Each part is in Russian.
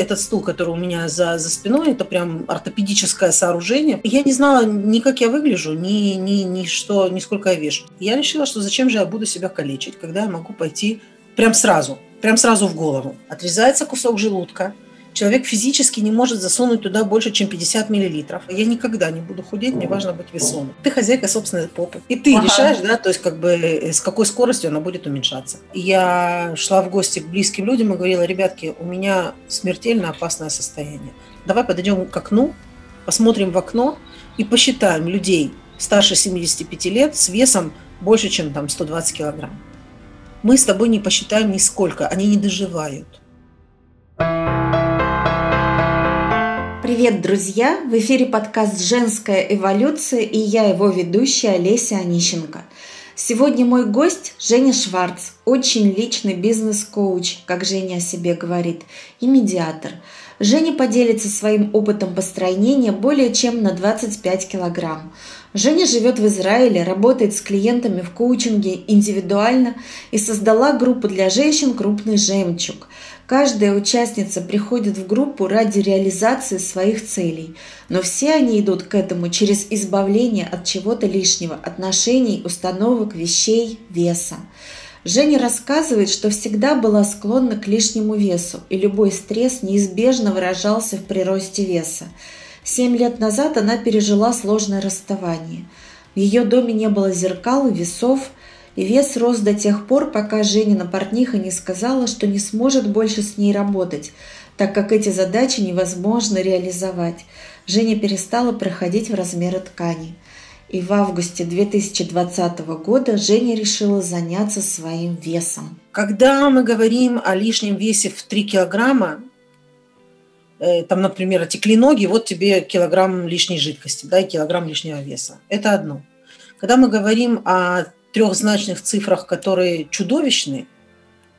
этот стул, который у меня за, за спиной, это прям ортопедическое сооружение. Я не знала ни как я выгляжу, ни, ни, ни что, ни сколько я вешу. Я решила, что зачем же я буду себя калечить, когда я могу пойти прям сразу, прям сразу в голову. Отрезается кусок желудка, Человек физически не может засунуть туда больше, чем 50 миллилитров. Я никогда не буду худеть, мне важно быть весомой. Ты хозяйка собственной попы. И ты ага. решаешь, да, то есть как бы э, с какой скоростью она будет уменьшаться. Я шла в гости к близким людям и говорила, ребятки, у меня смертельно опасное состояние. Давай подойдем к окну, посмотрим в окно и посчитаем людей старше 75 лет с весом больше, чем там 120 килограмм. Мы с тобой не посчитаем нисколько, они не доживают. Привет, друзья! В эфире подкаст «Женская эволюция» и я его ведущая Олеся Онищенко. Сегодня мой гость Женя Шварц, очень личный бизнес-коуч, как Женя о себе говорит, и медиатор. Женя поделится своим опытом построения более чем на 25 килограмм. Женя живет в Израиле, работает с клиентами в коучинге индивидуально и создала группу для женщин «Крупный жемчуг», Каждая участница приходит в группу ради реализации своих целей, но все они идут к этому через избавление от чего-то лишнего, отношений, установок, вещей, веса. Женя рассказывает, что всегда была склонна к лишнему весу, и любой стресс неизбежно выражался в приросте веса. Семь лет назад она пережила сложное расставание. В ее доме не было зеркал и весов, и вес рос до тех пор, пока Женина портниха не сказала, что не сможет больше с ней работать, так как эти задачи невозможно реализовать. Женя перестала проходить в размеры ткани. И в августе 2020 года Женя решила заняться своим весом. Когда мы говорим о лишнем весе в 3 килограмма, э, там, например, отекли ноги, вот тебе килограмм лишней жидкости, да, и килограмм лишнего веса. Это одно. Когда мы говорим о трехзначных цифрах, которые чудовищны,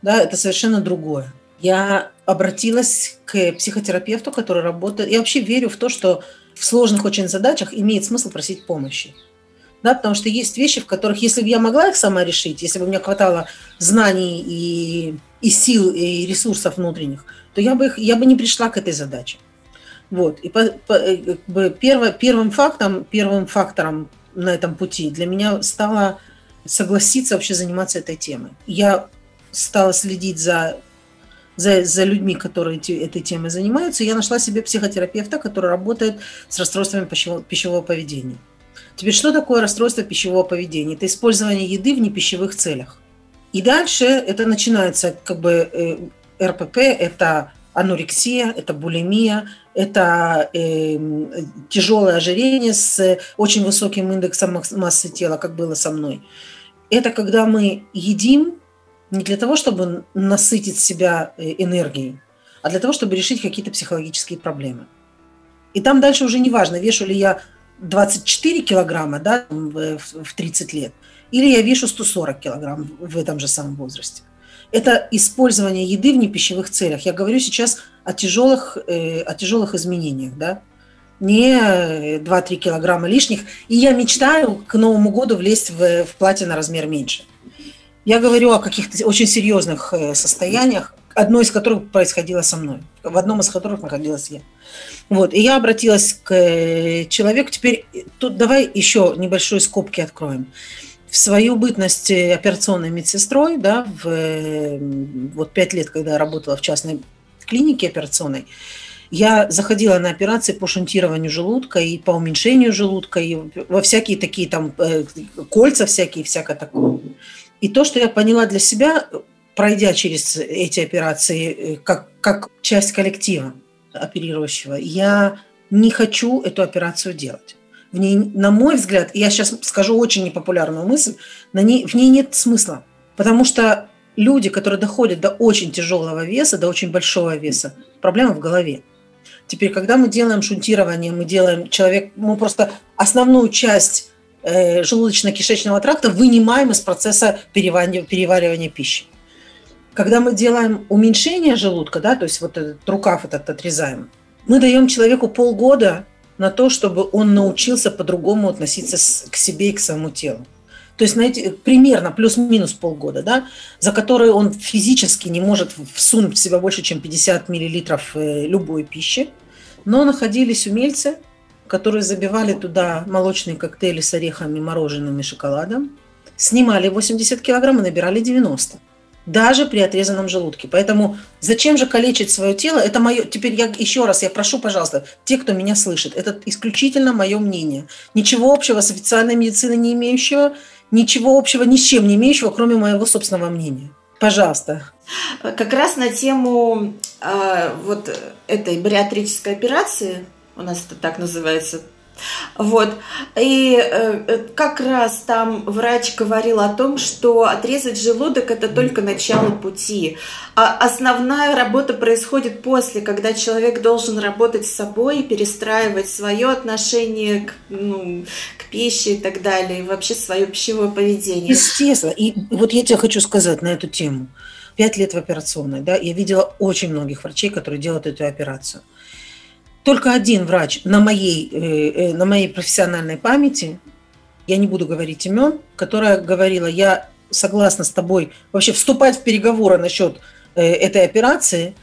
да, это совершенно другое. Я обратилась к психотерапевту, который работает. Я вообще верю в то, что в сложных очень задачах имеет смысл просить помощи. Да, потому что есть вещи, в которых, если бы я могла их сама решить, если бы мне хватало знаний и, и сил, и ресурсов внутренних, то я бы, их, я бы не пришла к этой задаче. Вот. И по, по, перво, первым фактом, первым фактором на этом пути для меня стало согласиться вообще заниматься этой темой. Я стала следить за, за, за людьми, которые этой темой занимаются. Я нашла себе психотерапевта, который работает с расстройствами пищевого, пищевого поведения. Теперь, что такое расстройство пищевого поведения? Это использование еды в непищевых целях. И дальше это начинается как бы э, РПП, это анорексия, это булимия, это э, тяжелое ожирение с очень высоким индексом массы тела, как было со мной. Это когда мы едим не для того, чтобы насытить себя э, энергией, а для того, чтобы решить какие-то психологические проблемы. И там дальше уже не важно, вешу ли я 24 килограмма да, в 30 лет, или я вешу 140 килограмм в этом же самом возрасте это использование еды в непищевых целях. Я говорю сейчас о тяжелых, э, о тяжелых изменениях, да, не 2-3 килограмма лишних. И я мечтаю к Новому году влезть в, в платье на размер меньше. Я говорю о каких-то очень серьезных э, состояниях, одно из которых происходило со мной, в одном из которых находилась я. Вот, и я обратилась к э, человеку. Теперь тут давай еще небольшой скобки откроем в свою бытность э, операционной медсестрой, да, в э, вот пять лет, когда я работала в частной клинике операционной, я заходила на операции по шунтированию желудка и по уменьшению желудка, и во всякие такие там э, кольца всякие, всякое такое. И то, что я поняла для себя, пройдя через эти операции как, как часть коллектива оперирующего, я не хочу эту операцию делать в ней, на мой взгляд, я сейчас скажу очень непопулярную мысль, на ней, в ней нет смысла. Потому что люди, которые доходят до очень тяжелого веса, до очень большого веса, проблема в голове. Теперь, когда мы делаем шунтирование, мы делаем человек, мы просто основную часть э, желудочно-кишечного тракта вынимаем из процесса переваривания, переваривания пищи. Когда мы делаем уменьшение желудка, да, то есть вот этот рукав этот отрезаем, мы даем человеку полгода на то, чтобы он научился по-другому относиться к себе и к своему телу. то есть знаете, примерно плюс-минус полгода, да, за которые он физически не может всунуть в себя больше, чем 50 миллилитров э, любой пищи, но находились умельцы, которые забивали туда молочные коктейли с орехами, мороженым и шоколадом, снимали 80 килограмм и набирали 90 даже при отрезанном желудке. Поэтому зачем же калечить свое тело? Это мое. Теперь я еще раз, я прошу, пожалуйста, те, кто меня слышит, это исключительно мое мнение. Ничего общего с официальной медициной не имеющего, ничего общего ни с чем не имеющего, кроме моего собственного мнения. Пожалуйста. Как раз на тему э, вот этой бариатрической операции, у нас это так называется, вот. И э, как раз там врач говорил о том, что отрезать желудок это только начало пути. А основная работа происходит после, когда человек должен работать с собой, перестраивать свое отношение к, ну, к пище и так далее, и вообще свое пищевое поведение. Естественно. И вот я тебе хочу сказать на эту тему. Пять лет в операционной, да, я видела очень многих врачей, которые делают эту операцию только один врач на моей, э, э, на моей профессиональной памяти, я не буду говорить имен, которая говорила, я согласна с тобой вообще вступать в переговоры насчет э, этой операции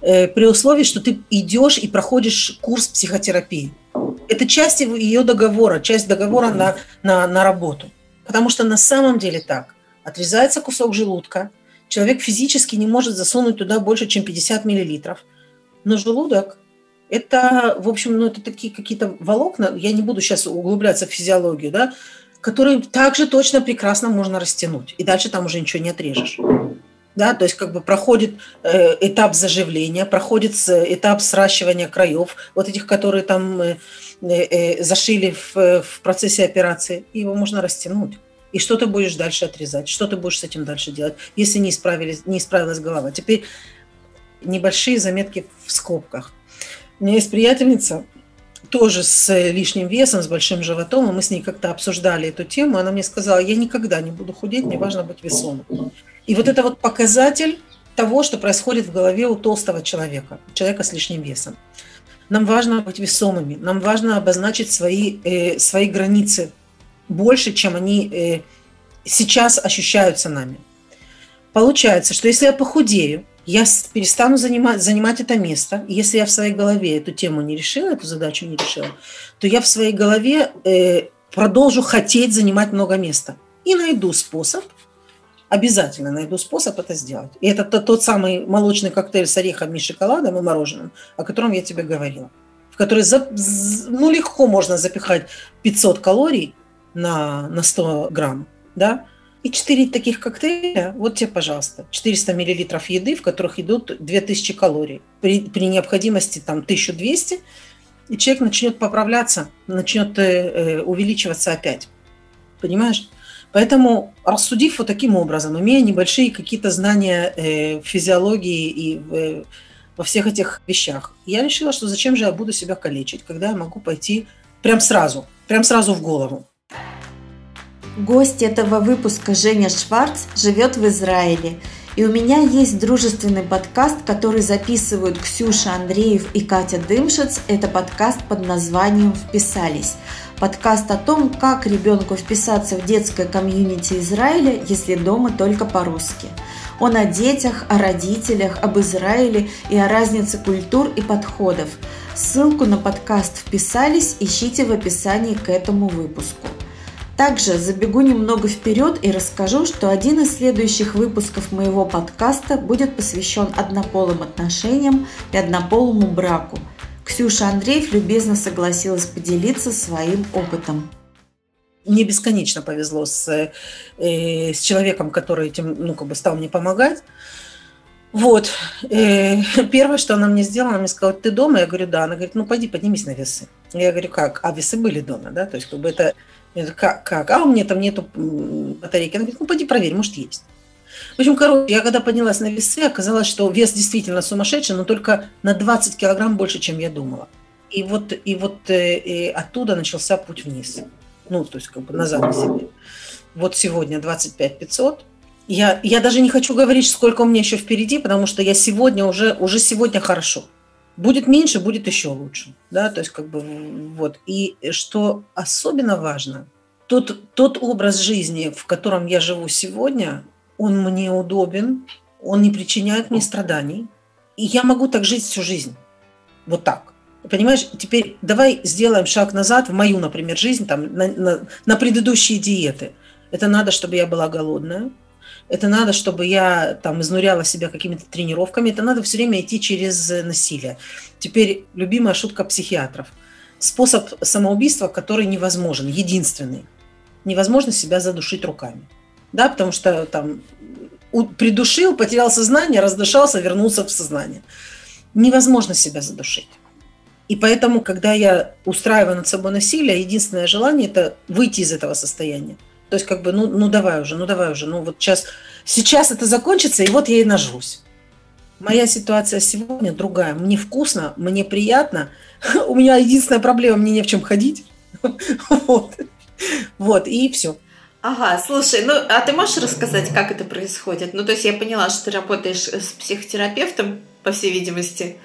при условии, что ты идешь и проходишь курс психотерапии. Это часть ее договора, часть договора на, на, на работу. Потому что на самом деле так. Отрезается кусок желудка, человек физически не может засунуть туда больше, чем 50 миллилитров, но желудок это, в общем, ну, это такие какие-то волокна, я не буду сейчас углубляться в физиологию, да, которые также точно прекрасно можно растянуть. И дальше там уже ничего не отрежешь. Да, то есть как бы проходит э, этап заживления, проходит этап сращивания краев, вот этих, которые там э, э, зашили в, в процессе операции, и его можно растянуть. И что ты будешь дальше отрезать, что ты будешь с этим дальше делать, если не, исправились, не исправилась голова. Теперь небольшие заметки в скобках. У меня есть приятельница, тоже с лишним весом, с большим животом, и мы с ней как-то обсуждали эту тему. Она мне сказала, я никогда не буду худеть, мне важно быть весомым. И вот это вот показатель того, что происходит в голове у толстого человека, человека с лишним весом. Нам важно быть весомыми, нам важно обозначить свои, э, свои границы больше, чем они э, сейчас ощущаются нами. Получается, что если я похудею, я перестану занимать, занимать это место. Если я в своей голове эту тему не решила, эту задачу не решила, то я в своей голове э, продолжу хотеть занимать много места. И найду способ, обязательно найду способ это сделать. И это тот, тот самый молочный коктейль с орехами, шоколадом и мороженым, о котором я тебе говорила. В который за, ну, легко можно запихать 500 калорий на, на 100 грамм. Да? И 4 таких коктейля, вот тебе, пожалуйста, 400 миллилитров еды, в которых идут 2000 калорий. При, при необходимости там 1200, и человек начнет поправляться, начнет э, э, увеличиваться опять. Понимаешь? Поэтому, рассудив вот таким образом, имея небольшие какие-то знания э, физиологии и э, во всех этих вещах, я решила, что зачем же я буду себя калечить, когда я могу пойти прям сразу, прям сразу в голову. Гость этого выпуска Женя Шварц живет в Израиле. И у меня есть дружественный подкаст, который записывают Ксюша Андреев и Катя Дымшиц. Это подкаст под названием «Вписались». Подкаст о том, как ребенку вписаться в детское комьюнити Израиля, если дома только по-русски. Он о детях, о родителях, об Израиле и о разнице культур и подходов. Ссылку на подкаст «Вписались» ищите в описании к этому выпуску. Также забегу немного вперед и расскажу, что один из следующих выпусков моего подкаста будет посвящен однополым отношениям и однополому браку. Ксюша Андреев любезно согласилась поделиться своим опытом. Мне бесконечно повезло с, э, с человеком, который этим, ну, как бы стал мне помогать. Вот. Э, первое, что она мне сделала, она мне сказала, ты дома? Я говорю, да. Она говорит, ну, пойди поднимись на весы. Я говорю, как? А весы были дома, да? То есть, как бы это говорю, как, как? А у меня там нету батарейки. Она говорит, ну, пойди проверь, может, есть. В общем, короче, я когда поднялась на весы, оказалось, что вес действительно сумасшедший, но только на 20 килограмм больше, чем я думала. И вот, и вот э, и оттуда начался путь вниз. Ну, то есть как бы назад на себе. Вот сегодня 25 500. Я, я даже не хочу говорить, сколько у меня еще впереди, потому что я сегодня уже, уже сегодня хорошо. Будет меньше, будет еще лучше. Да, то есть как бы вот. И что особенно важно, тот, тот образ жизни, в котором я живу сегодня, он мне удобен, он не причиняет мне страданий. И я могу так жить всю жизнь. Вот так. Понимаешь, теперь давай сделаем шаг назад в мою, например, жизнь, там, на, на, на предыдущие диеты. Это надо, чтобы я была голодная. Это надо, чтобы я там изнуряла себя какими-то тренировками. Это надо все время идти через насилие. Теперь любимая шутка психиатров. Способ самоубийства, который невозможен, единственный. Невозможно себя задушить руками. Да, потому что там придушил, потерял сознание, раздышался, вернулся в сознание. Невозможно себя задушить. И поэтому, когда я устраиваю над собой насилие, единственное желание – это выйти из этого состояния. То есть как бы, ну, ну давай уже, ну давай уже, ну вот сейчас, сейчас это закончится, и вот я и нажрусь. Моя ситуация сегодня другая. Мне вкусно, мне приятно. У меня единственная проблема, мне не в чем ходить. Вот. Вот, и все. Ага, слушай, ну а ты можешь рассказать, как это происходит? Ну, то есть я поняла, что ты работаешь с психотерапевтом, по всей видимости.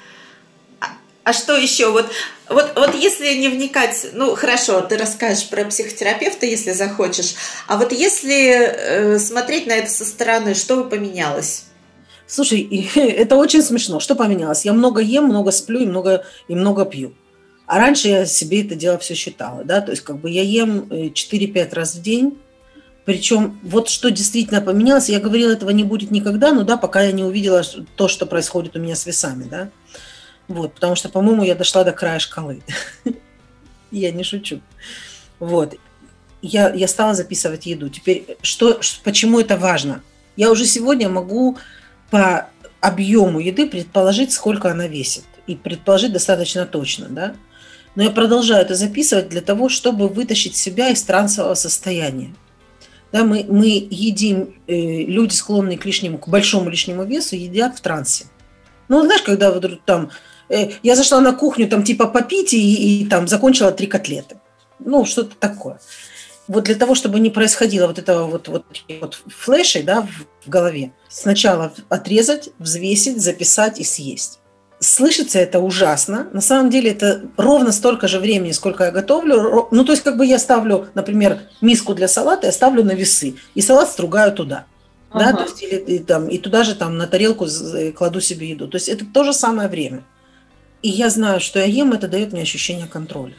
А, что еще? Вот, вот, вот если не вникать, ну хорошо, ты расскажешь про психотерапевта, если захочешь. А вот если э, смотреть на это со стороны, что бы поменялось? Слушай, это очень смешно. Что поменялось? Я много ем, много сплю и много, и много пью. А раньше я себе это дело все считала, да, то есть как бы я ем 4-5 э, раз в день, причем вот что действительно поменялось, я говорила, этого не будет никогда, но да, пока я не увидела то, что происходит у меня с весами, да. Вот, потому что, по-моему, я дошла до края шкалы. Я не шучу. Вот. Я, я стала записывать еду. Теперь, что, почему это важно? Я уже сегодня могу по объему еды предположить, сколько она весит. И предположить достаточно точно, да. Но я продолжаю это записывать для того, чтобы вытащить себя из трансового состояния. Да, мы, мы едим, э, люди, склонные к лишнему, к большому лишнему весу, едят в трансе. Ну, знаешь, когда вот там, я зашла на кухню, там, типа, попить, и, и там закончила три котлеты. Ну, что-то такое. Вот для того, чтобы не происходило вот этого вот, вот, вот флешей, да, в, в голове, сначала отрезать, взвесить, записать и съесть слышится это ужасно. На самом деле это ровно столько же времени, сколько я готовлю. Ну, то есть, как бы я ставлю, например, миску для салата, я ставлю на весы, и салат стругаю туда. Ага. Да, то есть, или, и, там, и туда же там на тарелку кладу себе еду. То есть это то же самое время. И я знаю, что я ем, это дает мне ощущение контроля.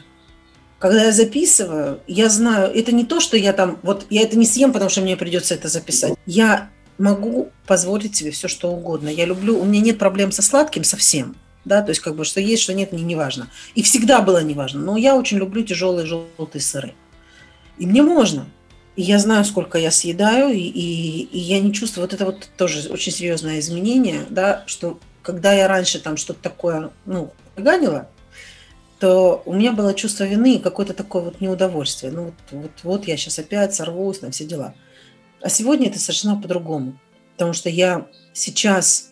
Когда я записываю, я знаю, это не то, что я там, вот я это не съем, потому что мне придется это записать. Я могу позволить себе все, что угодно. Я люблю, у меня нет проблем со сладким совсем. Да, то есть как бы что есть, что нет, мне не важно. И всегда было не важно. Но я очень люблю тяжелые желтые сыры. И мне можно. И я знаю, сколько я съедаю, и, и, и я не чувствую, вот это вот тоже очень серьезное изменение, да, что когда я раньше там что-то такое, ну, ганила, то у меня было чувство вины и какое-то такое вот неудовольствие. Ну, вот, вот, вот я сейчас опять сорвусь на все дела. А сегодня это совершенно по-другому. Потому что я сейчас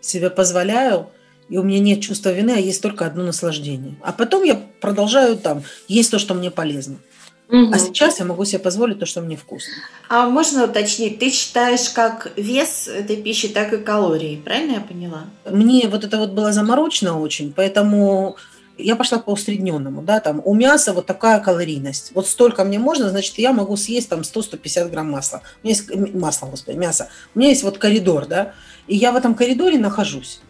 себе позволяю, и у меня нет чувства вины, а есть только одно наслаждение. А потом я продолжаю там есть то, что мне полезно. Угу. А сейчас я могу себе позволить то, что мне вкусно. А можно уточнить, ты считаешь как вес этой пищи, так и калории, правильно я поняла? Мне вот это вот было заморочено очень, поэтому я пошла по усредненному, да, там у мяса вот такая калорийность. Вот столько мне можно, значит, я могу съесть там 100-150 грамм масла. У меня есть масло, господи, мясо. У меня есть вот коридор, да, и я в этом коридоре нахожусь.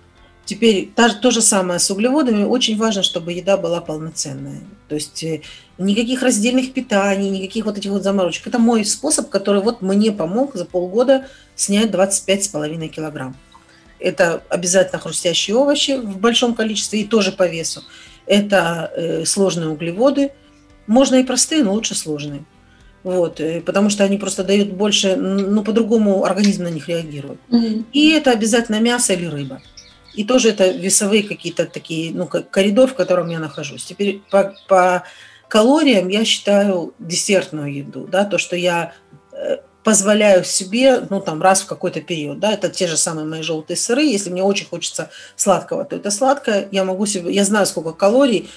Теперь та, то же самое с углеводами. Очень важно, чтобы еда была полноценная. То есть э, никаких раздельных питаний, никаких вот этих вот заморочек. Это мой способ, который вот мне помог за полгода снять 25,5 килограмм. Это обязательно хрустящие овощи в большом количестве и тоже по весу это э, сложные углеводы. Можно и простые, но лучше сложные. Вот, э, потому что они просто дают больше, ну, по-другому организм на них реагирует. Mm-hmm. И это обязательно мясо или рыба. И тоже это весовые какие-то такие, ну, коридор, в котором я нахожусь. Теперь по, по калориям я считаю десертную еду, да, то, что я э, позволяю себе, ну, там, раз в какой-то период, да, это те же самые мои желтые сыры, если мне очень хочется сладкого, то это сладкое, я могу себе, я знаю, сколько калорий,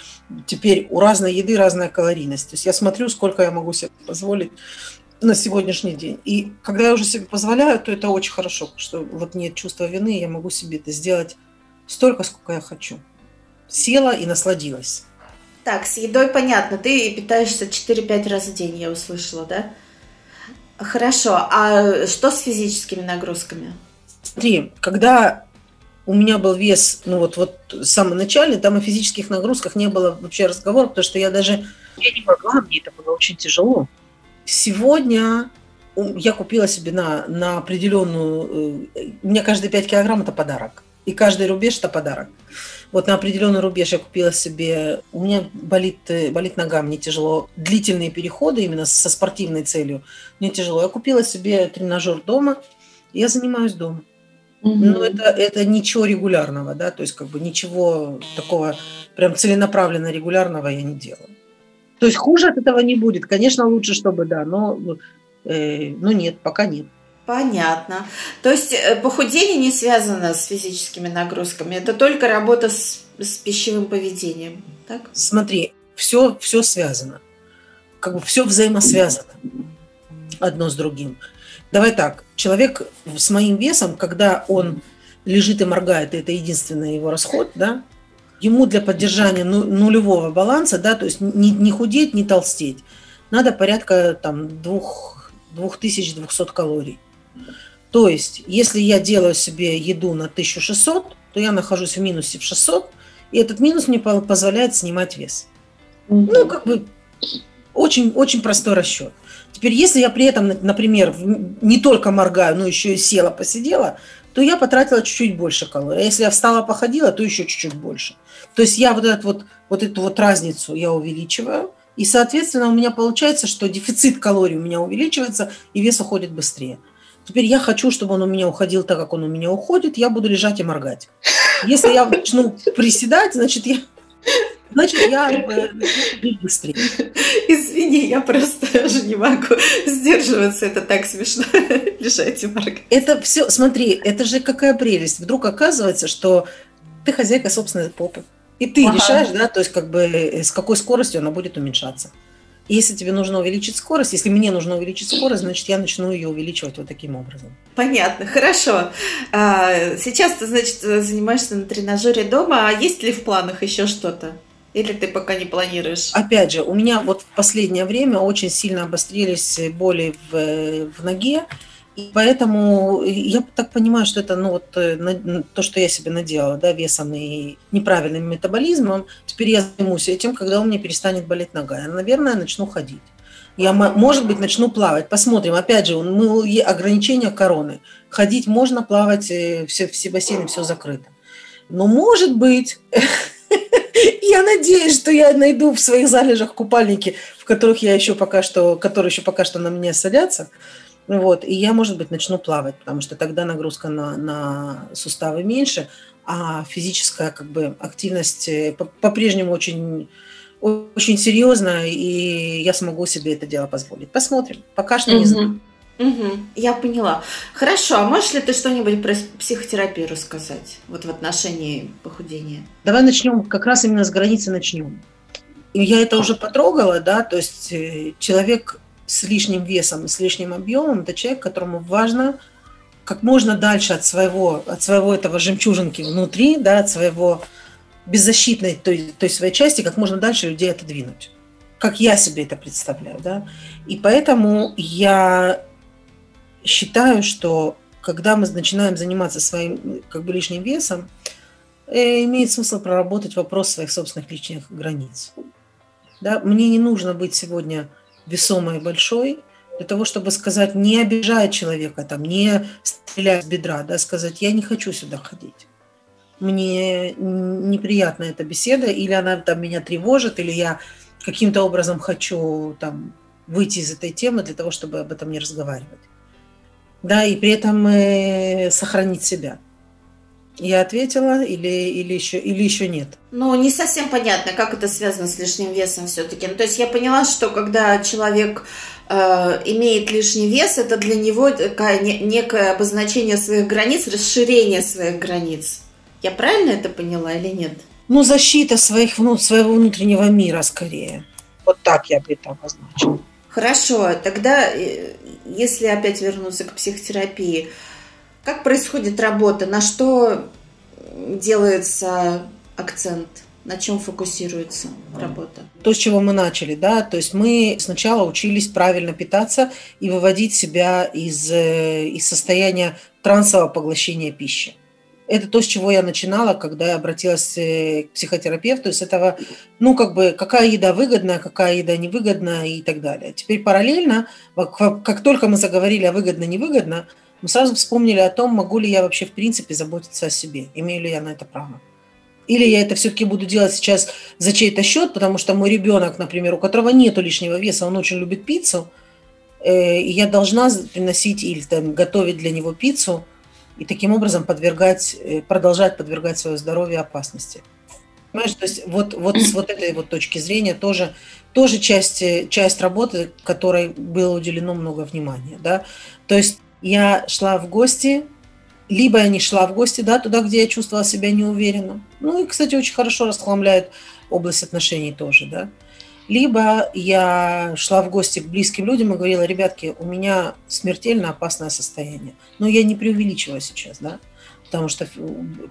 теперь у разной еды разная калорийность, то есть я смотрю, сколько я могу себе позволить на сегодняшний день. И когда я уже себе позволяю, то это очень хорошо, что вот нет чувства вины, я могу себе это сделать столько, сколько я хочу. Села и насладилась. Так, с едой понятно. Ты питаешься 4-5 раз в день, я услышала, да? Хорошо. А что с физическими нагрузками? Смотри, когда у меня был вес, ну вот, вот самый начальный, там о физических нагрузках не было вообще разговора, потому что я даже я не могла, мне это было очень тяжело. Сегодня я купила себе на, на определенную... Э, у меня каждые 5 килограмм – это подарок. И каждый рубеж – это подарок. Вот на определенный рубеж я купила себе... У меня болит, э, болит нога, мне тяжело. Длительные переходы именно со спортивной целью мне тяжело. Я купила себе тренажер дома, и я занимаюсь дома. Угу. Но это, это ничего регулярного, да, то есть как бы ничего такого прям целенаправленно регулярного я не делаю. То есть хуже от этого не будет. Конечно, лучше, чтобы да, но, э, но нет, пока нет. Понятно. То есть э, похудение не связано с физическими нагрузками, это только работа с, с пищевым поведением, так? Смотри, все, все связано. Как бы все взаимосвязано одно с другим. Давай так, человек с моим весом, когда он лежит и моргает, это единственный его расход, да, ему для поддержания ну, нулевого баланса, да, то есть не, не худеть, не толстеть, надо порядка там 2200 калорий. То есть, если я делаю себе еду на 1600, то я нахожусь в минусе в 600, и этот минус мне позволяет снимать вес. Mm-hmm. Ну, как бы очень, очень простой расчет. Теперь, если я при этом, например, не только моргаю, но еще и села, посидела, то я потратила чуть-чуть больше калорий. А если я встала, походила, то еще чуть-чуть больше. То есть я вот, этот вот, вот эту вот разницу я увеличиваю, и, соответственно, у меня получается, что дефицит калорий у меня увеличивается, и вес уходит быстрее. Теперь я хочу, чтобы он у меня уходил так, как он у меня уходит, я буду лежать и моргать. Если я начну приседать, значит, я Значит, я э, быстрее. Извини, я просто уже не могу сдерживаться. Это так смешно. Лежать и моргать. Это все, смотри, это же какая прелесть. Вдруг оказывается, что ты хозяйка собственной попы. И ты ага. решаешь, да, то есть как бы э, с какой скоростью она будет уменьшаться. Если тебе нужно увеличить скорость, если мне нужно увеличить скорость, значит, я начну ее увеличивать вот таким образом. Понятно, хорошо. А, сейчас ты, значит, занимаешься на тренажере дома, а есть ли в планах еще что-то? Или ты пока не планируешь? Опять же, у меня вот в последнее время очень сильно обострились боли в, в ноге, и поэтому я так понимаю, что это ну, вот, э, то, что я себе наделала, да, весом и неправильным метаболизмом. Теперь я займусь этим, когда у меня перестанет болеть нога. Я, наверное, начну ходить. Я, может быть, начну плавать. Посмотрим. Опять же, мы, ограничения короны. Ходить можно, плавать, э, все, все бассейны, все закрыто. Но, может быть, я надеюсь, что я найду в своих залежах купальники, в которых я еще пока что, которые еще пока что на мне садятся. Вот, и я, может быть, начну плавать, потому что тогда нагрузка на, на суставы меньше, а физическая как бы, активность э, по-прежнему очень, очень серьезная, и я смогу себе это дело позволить. Посмотрим. Пока что не знаю. Угу, я поняла. Хорошо, а можешь ли ты что-нибудь про психотерапию рассказать вот в отношении похудения? Давай начнем, как раз именно с границы начнем. И я это уже потрогала, да, то есть э, человек с лишним весом, с лишним объемом, это человек, которому важно как можно дальше от своего, от своего этого жемчужинки внутри, да, от своего беззащитной той, той своей части, как можно дальше людей отодвинуть. Как я себе это представляю, да. И поэтому я считаю, что когда мы начинаем заниматься своим как бы лишним весом, э, имеет смысл проработать вопрос своих собственных личных границ. Да? Мне не нужно быть сегодня весомой и большой, для того, чтобы сказать, не обижая человека, там, не стрелять с бедра, да, сказать, я не хочу сюда ходить. Мне неприятна эта беседа, или она там меня тревожит, или я каким-то образом хочу там выйти из этой темы для того, чтобы об этом не разговаривать. Да, и при этом э, сохранить себя. Я ответила или, или, еще, или еще нет? Ну, не совсем понятно, как это связано с лишним весом все-таки. Ну, то есть я поняла, что когда человек э, имеет лишний вес, это для него такая, не, некое обозначение своих границ, расширение своих границ. Я правильно это поняла или нет? Ну, защита своих, ну, своего внутреннего мира скорее. Вот так я бы это обозначила. Хорошо, тогда, э, если опять вернуться к психотерапии, как происходит работа? На что делается акцент? На чем фокусируется работа? То, с чего мы начали, да, то есть мы сначала учились правильно питаться и выводить себя из, э, из состояния трансового поглощения пищи. Это то, с чего я начинала, когда я обратилась э, к психотерапевту, с этого, ну, как бы, какая еда выгодная, какая еда невыгодна и так далее. Теперь параллельно, как только мы заговорили о выгодно-невыгодно, мы сразу вспомнили о том, могу ли я вообще в принципе заботиться о себе, имею ли я на это право. Или я это все-таки буду делать сейчас за чей-то счет, потому что мой ребенок, например, у которого нет лишнего веса, он очень любит пиццу, э, и я должна приносить или там, готовить для него пиццу – и таким образом подвергать, э, продолжать подвергать свое здоровье опасности. Понимаешь, то есть вот, вот с вот этой вот точки зрения тоже, тоже часть, э, часть работы, которой было уделено много внимания. Да? То есть я шла в гости, либо я не шла в гости да, туда, где я чувствовала себя неуверенно. Ну и, кстати, очень хорошо расхламляет область отношений тоже. Да? Либо я шла в гости к близким людям и говорила, ребятки, у меня смертельно опасное состояние. Но я не преувеличиваю сейчас, да, потому что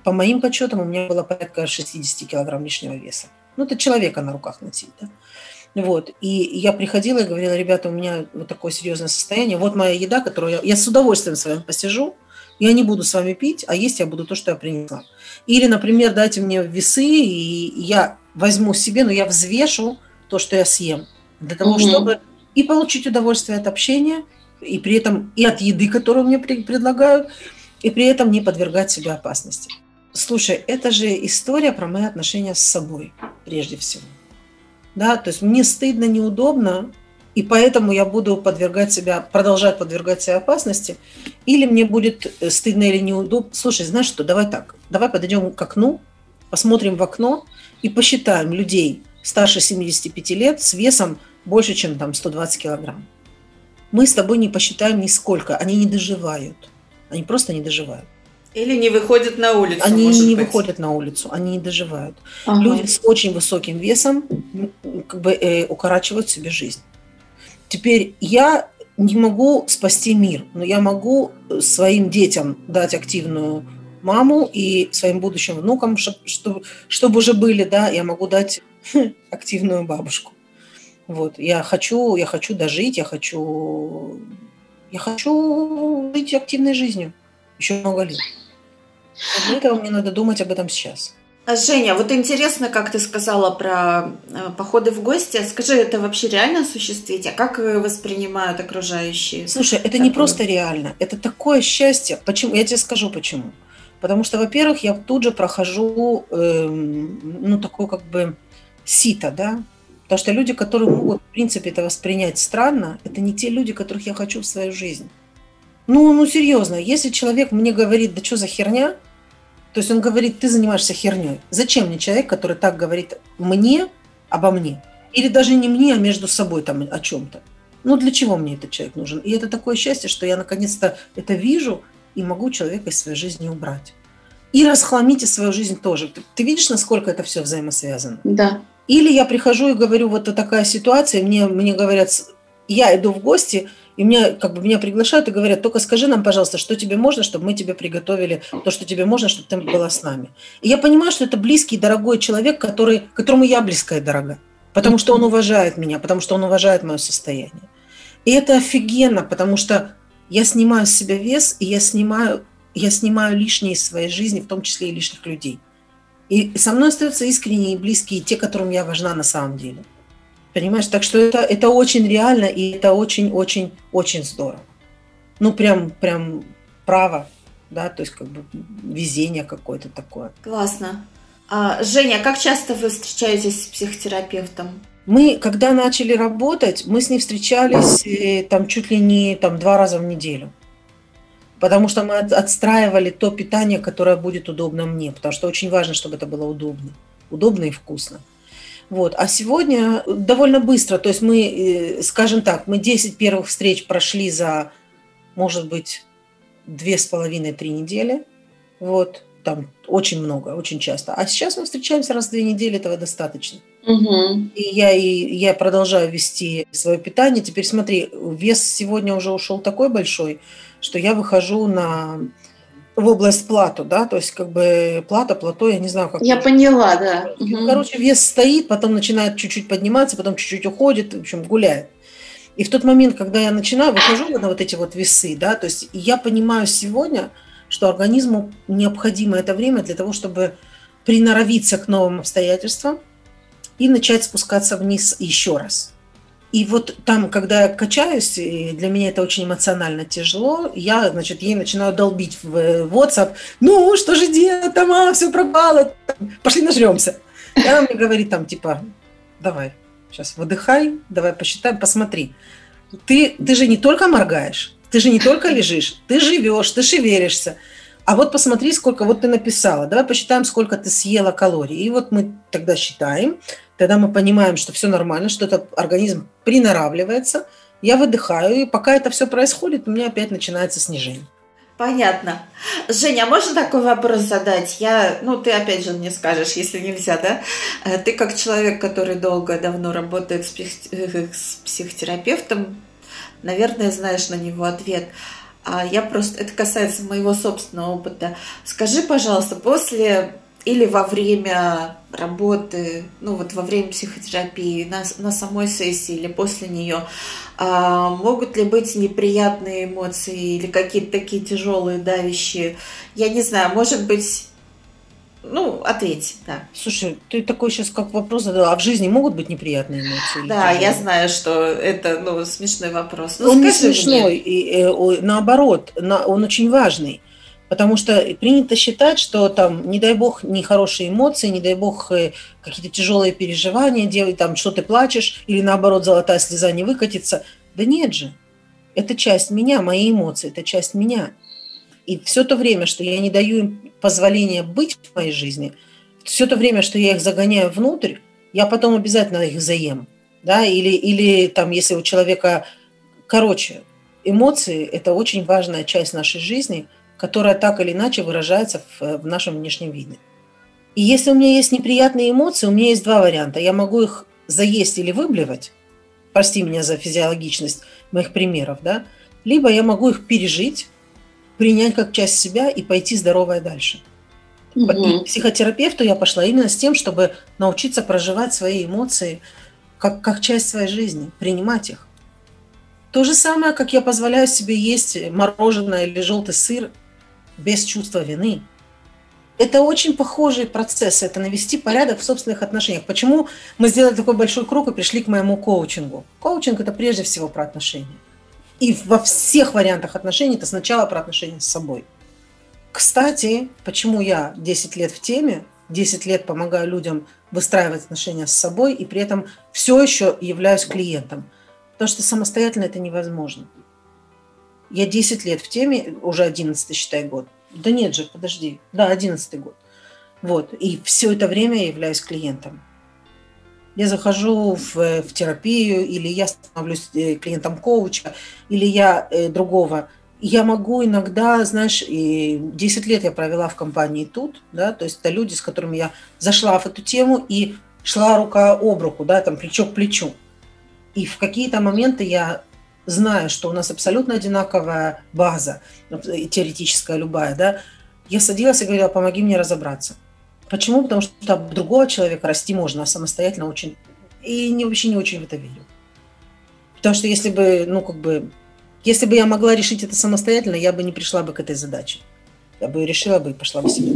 по моим подсчетам у меня было порядка 60 килограмм лишнего веса. Ну, это человека на руках носить, да. Вот. И я приходила и говорила, ребята, у меня вот такое серьезное состояние, вот моя еда, которую я, я с удовольствием с вами посижу, я не буду с вами пить, а есть я буду то, что я принесла. Или, например, дайте мне весы, и я возьму себе, но я взвешу то, что я съем, для того, угу. чтобы и получить удовольствие от общения, и при этом и от еды, которую мне предлагают, и при этом не подвергать себя опасности. Слушай, это же история про мои отношения с собой, прежде всего. Да, то есть мне стыдно, неудобно, и поэтому я буду подвергать себя, продолжать подвергать себя опасности, или мне будет э, стыдно или неудобно. Слушай, знаешь что, давай так, давай подойдем к окну, посмотрим в окно и посчитаем людей, старше 75 лет с весом больше, чем там 120 килограмм. Мы с тобой не посчитаем нисколько, они не доживают. Они просто не доживают. Или не выходят на улицу. Они не быть. выходят на улицу, они не доживают. Ага. Люди с очень высоким весом как бы э, укорачивают себе жизнь. Теперь я не могу спасти мир, но я могу своим детям дать активную маму и своим будущим внукам, чтобы, чтобы уже были, да, я могу дать активную бабушку. Вот. Я хочу, я хочу дожить, я хочу, я хочу жить активной жизнью еще много лет. Для этого мне надо думать об этом сейчас. А, Женя, вот интересно, как ты сказала про э, походы в гости. Скажи, это вообще реально осуществить? А как воспринимают окружающие? Слушай, это не просто реально, это такое счастье. Почему? Я тебе скажу почему. Потому что, во-первых, я тут же прохожу, э, ну, такой как бы сито, да, потому что люди, которые могут, в принципе, это воспринять странно, это не те люди, которых я хочу в свою жизнь. Ну, ну, серьезно, если человек мне говорит, да что за херня, то есть он говорит, ты занимаешься херней. Зачем мне человек, который так говорит мне обо мне? Или даже не мне, а между собой там о чем-то. Ну, для чего мне этот человек нужен? И это такое счастье, что я наконец-то это вижу и могу человека из своей жизни убрать. И расхламите свою жизнь тоже. Ты, ты видишь, насколько это все взаимосвязано? Да. Или я прихожу и говорю, вот такая ситуация, мне, мне говорят, я иду в гости, и меня, как бы, меня приглашают и говорят, только скажи нам, пожалуйста, что тебе можно, чтобы мы тебе приготовили то, что тебе можно, чтобы ты была с нами. И я понимаю, что это близкий, дорогой человек, который, которому я близкая и дорога. Потому что он уважает меня, потому что он уважает мое состояние. И это офигенно, потому что я снимаю с себя вес, и я снимаю, я снимаю лишнее из своей жизни, в том числе и лишних людей. И со мной остаются искренние и близкие, те, которым я важна на самом деле. Понимаешь, так что это, это очень реально, и это очень-очень-очень здорово. Ну, прям, прям право, да, то есть как бы везение какое-то такое. Классно. А, Женя, как часто вы встречаетесь с психотерапевтом? Мы, когда начали работать, мы с ней встречались э, там чуть ли не там два раза в неделю потому что мы отстраивали то питание, которое будет удобно мне, потому что очень важно, чтобы это было удобно, удобно и вкусно. Вот. А сегодня довольно быстро, то есть мы, э, скажем так, мы 10 первых встреч прошли за, может быть, две с половиной, три недели. Вот. Там очень много, очень часто. А сейчас мы встречаемся раз в две недели, этого достаточно. Угу. И я, и я продолжаю вести свое питание. Теперь смотри, вес сегодня уже ушел такой большой, что я выхожу на в область плату, да, то есть как бы плата, плато, я не знаю, как. Я поняла, да. Короче, вес стоит, потом начинает чуть-чуть подниматься, потом чуть-чуть уходит, в общем, гуляет. И в тот момент, когда я начинаю, выхожу на вот эти вот весы, да, то есть я понимаю сегодня, что организму необходимо это время для того, чтобы приноровиться к новым обстоятельствам и начать спускаться вниз еще раз. И вот там, когда я качаюсь, для меня это очень эмоционально тяжело, я, значит, ей начинаю долбить в WhatsApp, ну, что же делать, там, а, все пропало, пошли нажремся. И она мне говорит там, типа, давай, сейчас выдыхай, давай посчитаем, посмотри. Ты, ты же не только моргаешь, ты же не только лежишь, ты живешь, ты шевелишься. А вот посмотри, сколько вот ты написала. Давай посчитаем, сколько ты съела калорий. И вот мы тогда считаем, тогда мы понимаем, что все нормально, что этот организм приноравливается. Я выдыхаю, и пока это все происходит, у меня опять начинается снижение. Понятно. Женя, а можно такой вопрос задать? Я, ну, ты опять же мне скажешь, если нельзя, да? Э, ты как человек, который долго, давно работает с, псих... Э, с психотерапевтом, наверное, знаешь на него ответ. А я просто, это касается моего собственного опыта. Скажи, пожалуйста, после или во время работы, ну вот во время психотерапии, на, на самой сессии или после нее, а, могут ли быть неприятные эмоции или какие-то такие тяжелые, давящие? Я не знаю, может быть, ну, ответь, да. Слушай, ты такой сейчас как вопрос задала, а в жизни могут быть неприятные эмоции? Да, я знаю, что это, ну, смешной вопрос. Ну, он не смешной, и, и, наоборот, на, он очень важный. Потому что принято считать, что там, не дай бог, нехорошие эмоции, не дай бог, э, какие-то тяжелые переживания, делай там, что ты плачешь, или наоборот, золотая слеза не выкатится. Да нет же. Это часть меня, мои эмоции, это часть меня. И все то время, что я не даю им позволения быть в моей жизни, все то время, что я их загоняю внутрь, я потом обязательно их заем. Да? Или, или там, если у человека... Короче, эмоции – это очень важная часть нашей жизни, которая так или иначе выражается в, в нашем внешнем виде. И если у меня есть неприятные эмоции, у меня есть два варианта. Я могу их заесть или выблевать, прости меня за физиологичность моих примеров, да, либо я могу их пережить, принять как часть себя и пойти здоровая дальше. Угу. К психотерапевту я пошла именно с тем, чтобы научиться проживать свои эмоции как, как часть своей жизни, принимать их. То же самое, как я позволяю себе есть мороженое или желтый сыр без чувства вины. Это очень похожий процесс, это навести порядок в собственных отношениях. Почему мы сделали такой большой круг и пришли к моему коучингу? Коучинг – это прежде всего про отношения. И во всех вариантах отношений это сначала про отношения с собой. Кстати, почему я 10 лет в теме, 10 лет помогаю людям выстраивать отношения с собой и при этом все еще являюсь клиентом. Потому что самостоятельно это невозможно. Я 10 лет в теме, уже 11 считай год. Да нет же, подожди. Да, 11 год. Вот. И все это время я являюсь клиентом я захожу в, в терапию, или я становлюсь э, клиентом коуча, или я э, другого. Я могу иногда, знаешь, и 10 лет я провела в компании тут, да, то есть это люди, с которыми я зашла в эту тему и шла рука об руку, да, там плечо к плечу. И в какие-то моменты я знаю, что у нас абсолютно одинаковая база, теоретическая любая, да, я садилась и говорила, помоги мне разобраться. Почему? Потому что другого человека расти можно, а самостоятельно очень... И не, вообще не очень в это верю. Потому что если бы, ну, как бы, если бы я могла решить это самостоятельно, я бы не пришла бы к этой задаче. Я бы решила бы и пошла бы себе.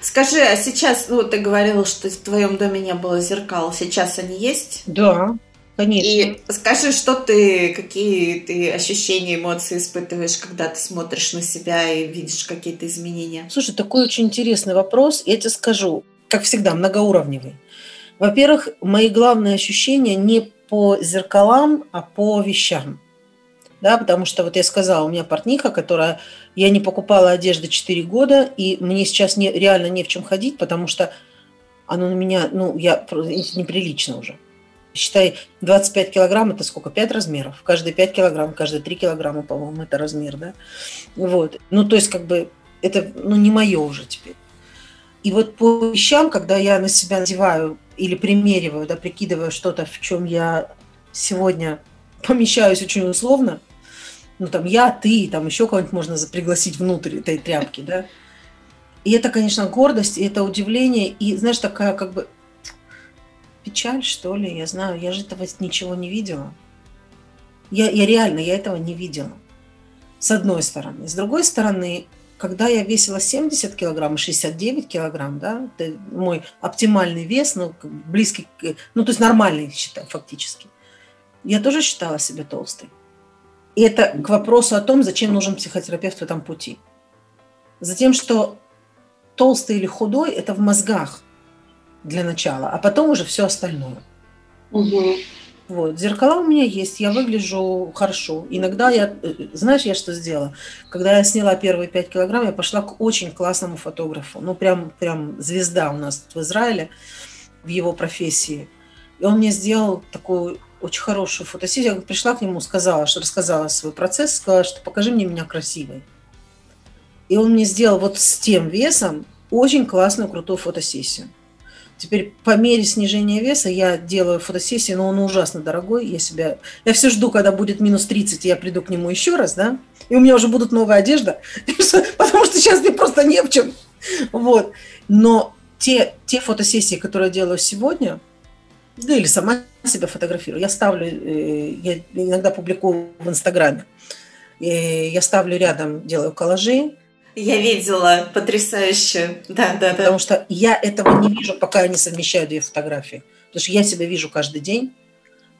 Скажи, а сейчас, ну, ты говорила, что в твоем доме не было зеркал. Сейчас они есть? Да, конечно. И скажи, что ты, какие ты ощущения, эмоции испытываешь, когда ты смотришь на себя и видишь какие-то изменения? Слушай, такой очень интересный вопрос. Я тебе скажу, как всегда, многоуровневый. Во-первых, мои главные ощущения не по зеркалам, а по вещам. Да, потому что вот я сказала, у меня портниха, которая... Я не покупала одежды 4 года, и мне сейчас не, реально не в чем ходить, потому что оно на меня, ну, я неприлично уже. Считай, 25 килограмм – это сколько? 5 размеров. Каждые 5 килограмм, каждые 3 килограмма, по-моему, это размер, да? Вот. Ну, то есть, как бы, это, ну, не мое уже теперь. И вот по вещам, когда я на себя надеваю или примериваю, да, прикидываю что-то, в чем я сегодня помещаюсь очень условно, Ну, там я, ты, там еще кого-нибудь можно пригласить внутрь этой тряпки, да. И это, конечно, гордость, и это удивление, и, знаешь, такая как бы печаль, что ли, я знаю, я же этого ничего не видела. Я, я реально, я этого не видела. С одной стороны. С другой стороны, когда я весила 70 килограмм, 69 килограмм, да, это мой оптимальный вес, ну, близкий, ну, то есть нормальный, считаю, фактически, я тоже считала себя толстой. И это к вопросу о том, зачем нужен психотерапевт в этом пути. Затем, что толстый или худой – это в мозгах для начала, а потом уже все остальное. Угу. Вот, зеркала у меня есть, я выгляжу хорошо. Иногда я, э, знаешь, я что сделала? Когда я сняла первые 5 килограмм, я пошла к очень классному фотографу. Ну, прям, прям звезда у нас в Израиле, в его профессии. И он мне сделал такую очень хорошую фотосессию. Я пришла к нему, сказала, что рассказала свой процесс, сказала, что покажи мне меня красивой. И он мне сделал вот с тем весом очень классную, крутую фотосессию. Теперь по мере снижения веса я делаю фотосессии, но он ужасно дорогой. Я себя, я все жду, когда будет минус 30, и я приду к нему еще раз, да, и у меня уже будут новая одежда, потому что сейчас мне просто не в чем. Вот. Но те, те фотосессии, которые я делаю сегодня, да или сама себя фотографирую, я ставлю, э, я иногда публикую в Инстаграме, я ставлю рядом, делаю коллажи, я видела, потрясающе. Да, да, да. Потому что я этого не вижу, пока я не совмещаю две фотографии. Потому что я себя вижу каждый день,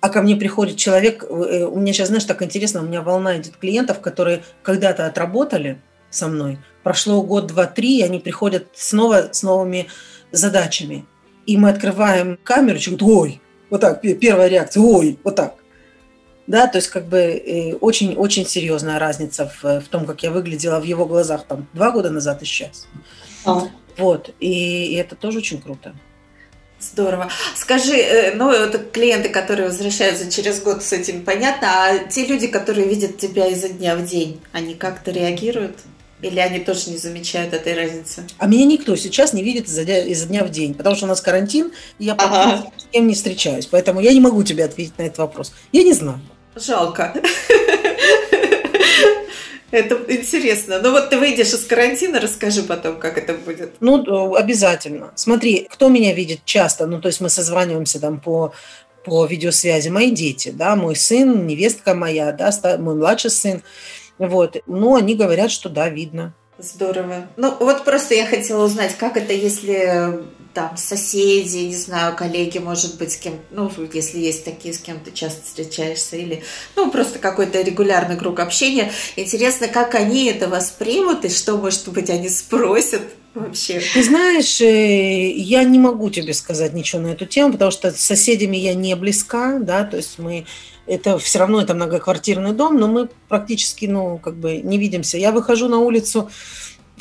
а ко мне приходит человек, э, у меня сейчас, знаешь, так интересно, у меня волна идет клиентов, которые когда-то отработали со мной, прошло год, два, три, и они приходят снова с новыми задачами. И мы открываем камеру, человек говорит, ой, вот так, первая реакция, ой, вот так. Да, то есть как бы очень-очень серьезная разница в, в том, как я выглядела в его глазах там два года назад и сейчас. А. Вот, и, и это тоже очень круто. Здорово. Скажи, э, ну, это клиенты, которые возвращаются через год, с этим понятно, а те люди, которые видят тебя изо дня в день, они как-то реагируют? Или они тоже не замечают этой разницы? А меня никто сейчас не видит изо дня, изо дня в день, потому что у нас карантин, и я ага. с кем не встречаюсь. Поэтому я не могу тебе ответить на этот вопрос. Я не знаю. Жалко. Это интересно. Ну вот ты выйдешь из карантина, расскажи потом, как это будет. Ну, обязательно. Смотри, кто меня видит часто, ну, то есть мы созваниваемся там по по видеосвязи, мои дети, да, мой сын, невестка моя, да, мой младший сын, вот, ну, они говорят, что да, видно. Здорово. Ну, вот просто я хотела узнать, как это, если там соседи, не знаю, коллеги, может быть, с кем, ну, если есть такие, с кем ты часто встречаешься, или, ну, просто какой-то регулярный круг общения. Интересно, как они это воспримут, и что, может быть, они спросят вообще? Ты знаешь, э, я не могу тебе сказать ничего на эту тему, потому что с соседями я не близка, да, то есть мы это все равно это многоквартирный дом, но мы практически, ну, как бы не видимся. Я выхожу на улицу,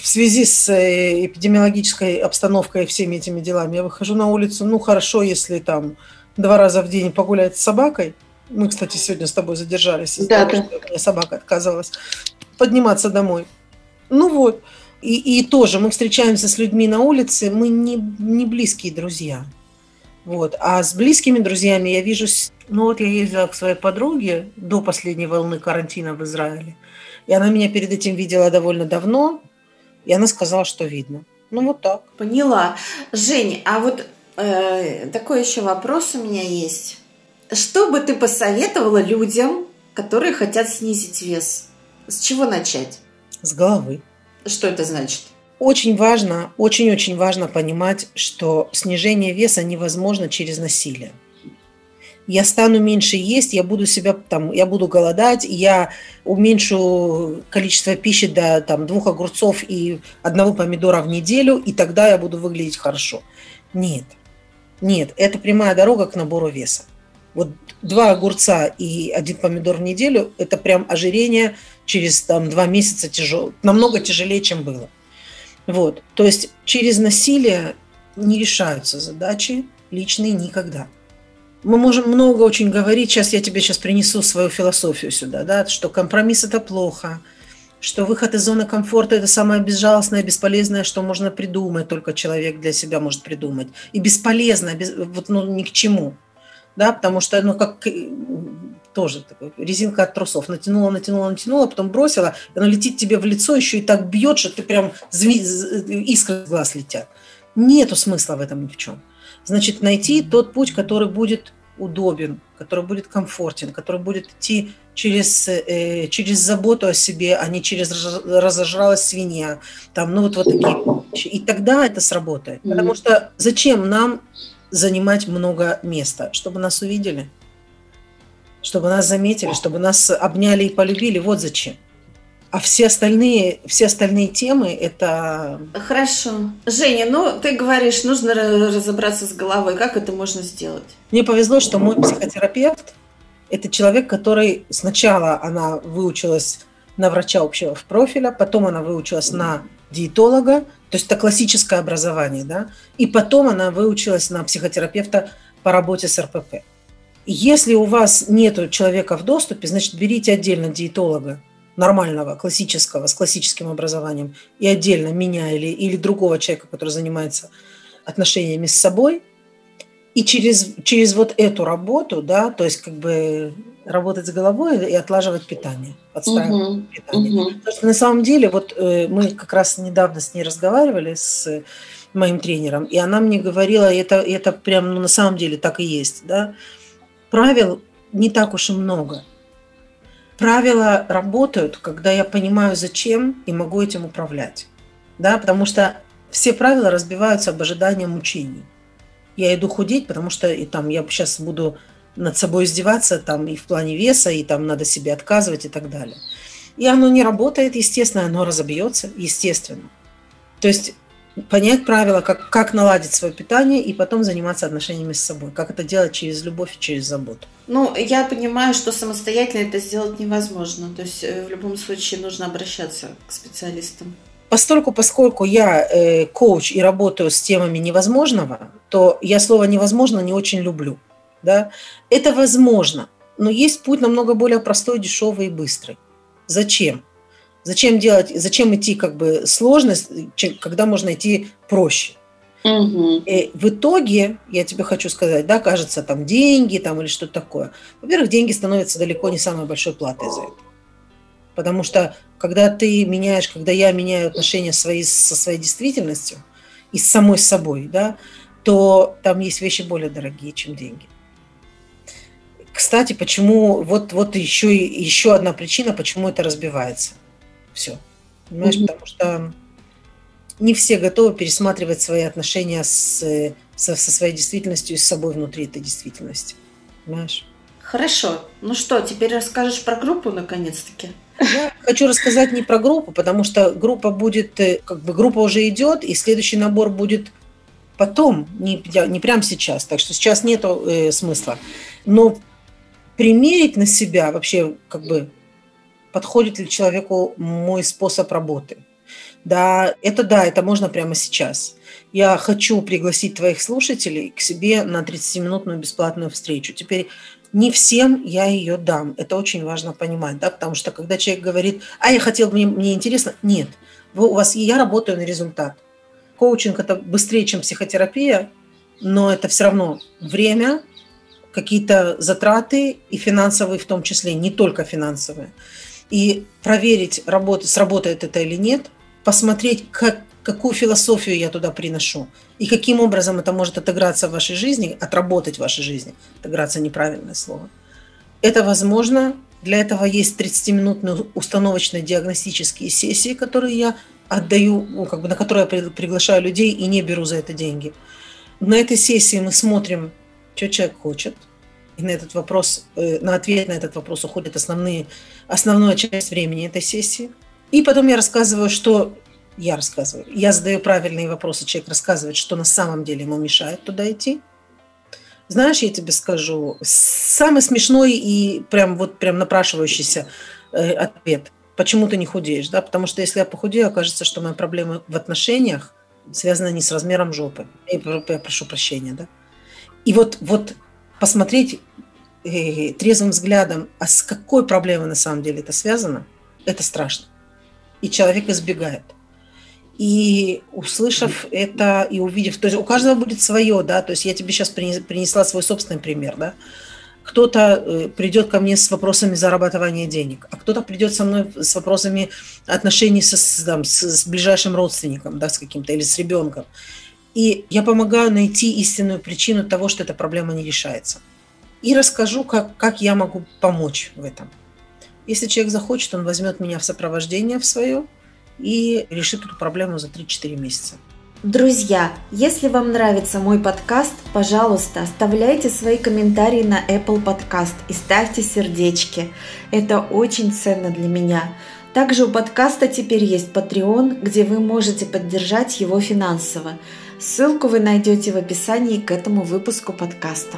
в связи с э, эпидемиологической обстановкой и всеми этими делами, я выхожу на улицу, ну, хорошо, если там два раза в день погулять с собакой. Мы, кстати, сегодня с тобой задержались из-за да, того, да. что у меня собака отказалась подниматься домой. Ну вот. И, и тоже мы встречаемся с людьми на улице, мы не, не близкие друзья. Вот. А с близкими друзьями я вижусь... Ну вот я ездила к своей подруге до последней волны карантина в Израиле. И она меня перед этим видела довольно давно. И она сказала, что видно. Ну вот так. Поняла. Жень, а вот э, такой еще вопрос у меня есть. Что бы ты посоветовала людям, которые хотят снизить вес? С чего начать? С головы. Что это значит? Очень важно, очень-очень важно понимать, что снижение веса невозможно через насилие я стану меньше есть, я буду себя там, я буду голодать, я уменьшу количество пищи до там, двух огурцов и одного помидора в неделю, и тогда я буду выглядеть хорошо. Нет, нет, это прямая дорога к набору веса. Вот два огурца и один помидор в неделю – это прям ожирение через там, два месяца тяжел, намного тяжелее, чем было. Вот. То есть через насилие не решаются задачи личные никогда мы можем много очень говорить, сейчас я тебе сейчас принесу свою философию сюда, да, что компромисс – это плохо, что выход из зоны комфорта – это самое безжалостное, бесполезное, что можно придумать, только человек для себя может придумать. И бесполезно, без, вот, ну, ни к чему. Да, потому что, ну, как тоже такой, резинка от трусов. Натянула, натянула, натянула, потом бросила, и она летит тебе в лицо, еще и так бьет, что ты прям зви... искры из глаз летят. Нету смысла в этом ни в чем. Значит, найти тот путь, который будет удобен, который будет комфортен, который будет идти через, э, через заботу о себе, а не через разожралась свинья. Там, ну вот, вот такие вещи. И тогда это сработает. Mm-hmm. Потому что зачем нам занимать много места? Чтобы нас увидели, чтобы нас заметили, чтобы нас обняли и полюбили. Вот зачем. А все остальные, все остальные темы это... Хорошо. Женя, ну ты говоришь, нужно разобраться с головой. Как это можно сделать? Мне повезло, что мой психотерапевт – это человек, который сначала она выучилась на врача общего профиля, потом она выучилась на диетолога, то есть это классическое образование, да, и потом она выучилась на психотерапевта по работе с РПП. Если у вас нет человека в доступе, значит, берите отдельно диетолога, нормального, классического, с классическим образованием, и отдельно меня или, или другого человека, который занимается отношениями с собой, и через, через вот эту работу, да, то есть как бы работать с головой и отлаживать питание, подстраивать uh-huh. питание. Uh-huh. Потому что на самом деле, вот э, мы как раз недавно с ней разговаривали, с моим тренером, и она мне говорила, и это, это прям ну, на самом деле так и есть, да, правил не так уж и много – правила работают, когда я понимаю, зачем и могу этим управлять. Да, потому что все правила разбиваются об ожидании мучений. Я иду худеть, потому что и там я сейчас буду над собой издеваться там и в плане веса, и там надо себе отказывать и так далее. И оно не работает, естественно, оно разобьется, естественно. То есть понять правила, как, как наладить свое питание и потом заниматься отношениями с собой. Как это делать через любовь и через заботу. Ну, я понимаю, что самостоятельно это сделать невозможно. То есть э, в любом случае нужно обращаться к специалистам. Постольку, поскольку я э, коуч и работаю с темами невозможного, то я слово невозможно не очень люблю. Да? Это возможно, но есть путь намного более простой, дешевый и быстрый. Зачем? Зачем делать, зачем идти как бы сложность, когда можно идти проще? Угу. И в итоге, я тебе хочу сказать, да, кажется, там деньги там или что-то такое. Во-первых, деньги становятся далеко не самой большой платой за это. Потому что когда ты меняешь, когда я меняю отношения свои со своей действительностью и с самой собой, да, то там есть вещи более дорогие, чем деньги. Кстати, почему, вот, вот еще, еще одна причина, почему это разбивается. Все. Понимаешь, mm-hmm. потому что не все готовы пересматривать свои отношения с, со, со своей действительностью и с собой внутри этой действительности. Понимаешь? Хорошо. Ну что, теперь расскажешь про группу наконец-таки? Я хочу рассказать не про группу, потому что группа будет, э, как бы группа уже идет, и следующий набор будет потом, не, не прямо сейчас. Так что сейчас нету э, смысла. Но примерить на себя вообще, как бы, подходит ли человеку мой способ работы. Да, это да, это можно прямо сейчас. Я хочу пригласить твоих слушателей к себе на 30-минутную бесплатную встречу. Теперь не всем я ее дам. Это очень важно понимать, да, потому что когда человек говорит, а я хотел, мне, мне интересно, нет, вы, у вас, я работаю на результат. Коучинг это быстрее, чем психотерапия, но это все равно время, какие-то затраты и финансовые в том числе, не только финансовые и проверить, работ, сработает это или нет, посмотреть, как, какую философию я туда приношу и каким образом это может отыграться в вашей жизни, отработать в вашей жизни. Отыграться неправильное слово. Это возможно. Для этого есть 30-минутные установочные диагностические сессии, которые я отдаю, ну, как бы, на которые я приглашаю людей и не беру за это деньги. На этой сессии мы смотрим, что человек хочет – на этот вопрос, э, на ответ на этот вопрос уходит основные, основная часть времени этой сессии. И потом я рассказываю, что я рассказываю. Я задаю правильные вопросы, человек рассказывает, что на самом деле ему мешает туда идти. Знаешь, я тебе скажу, самый смешной и прям вот прям напрашивающийся э, ответ. Почему ты не худеешь? Да? Потому что если я похудею, окажется, что моя проблема в отношениях связана не с размером жопы. Я, я прошу прощения, да? И вот, вот посмотреть э, трезвым взглядом, а с какой проблемой на самом деле это связано, это страшно. И человек избегает. И услышав это и увидев, то есть у каждого будет свое, да, то есть я тебе сейчас принесла свой собственный пример, да, кто-то э, придет ко мне с вопросами зарабатывания денег, а кто-то придет со мной с вопросами отношений со, там, с, с ближайшим родственником, да, с каким-то или с ребенком. И я помогаю найти истинную причину того, что эта проблема не решается. И расскажу, как, как я могу помочь в этом. Если человек захочет, он возьмет меня в сопровождение в свое и решит эту проблему за 3-4 месяца. Друзья, если вам нравится мой подкаст, пожалуйста, оставляйте свои комментарии на Apple Podcast и ставьте сердечки. Это очень ценно для меня. Также у подкаста теперь есть Patreon, где вы можете поддержать его финансово. Ссылку вы найдете в описании к этому выпуску подкаста.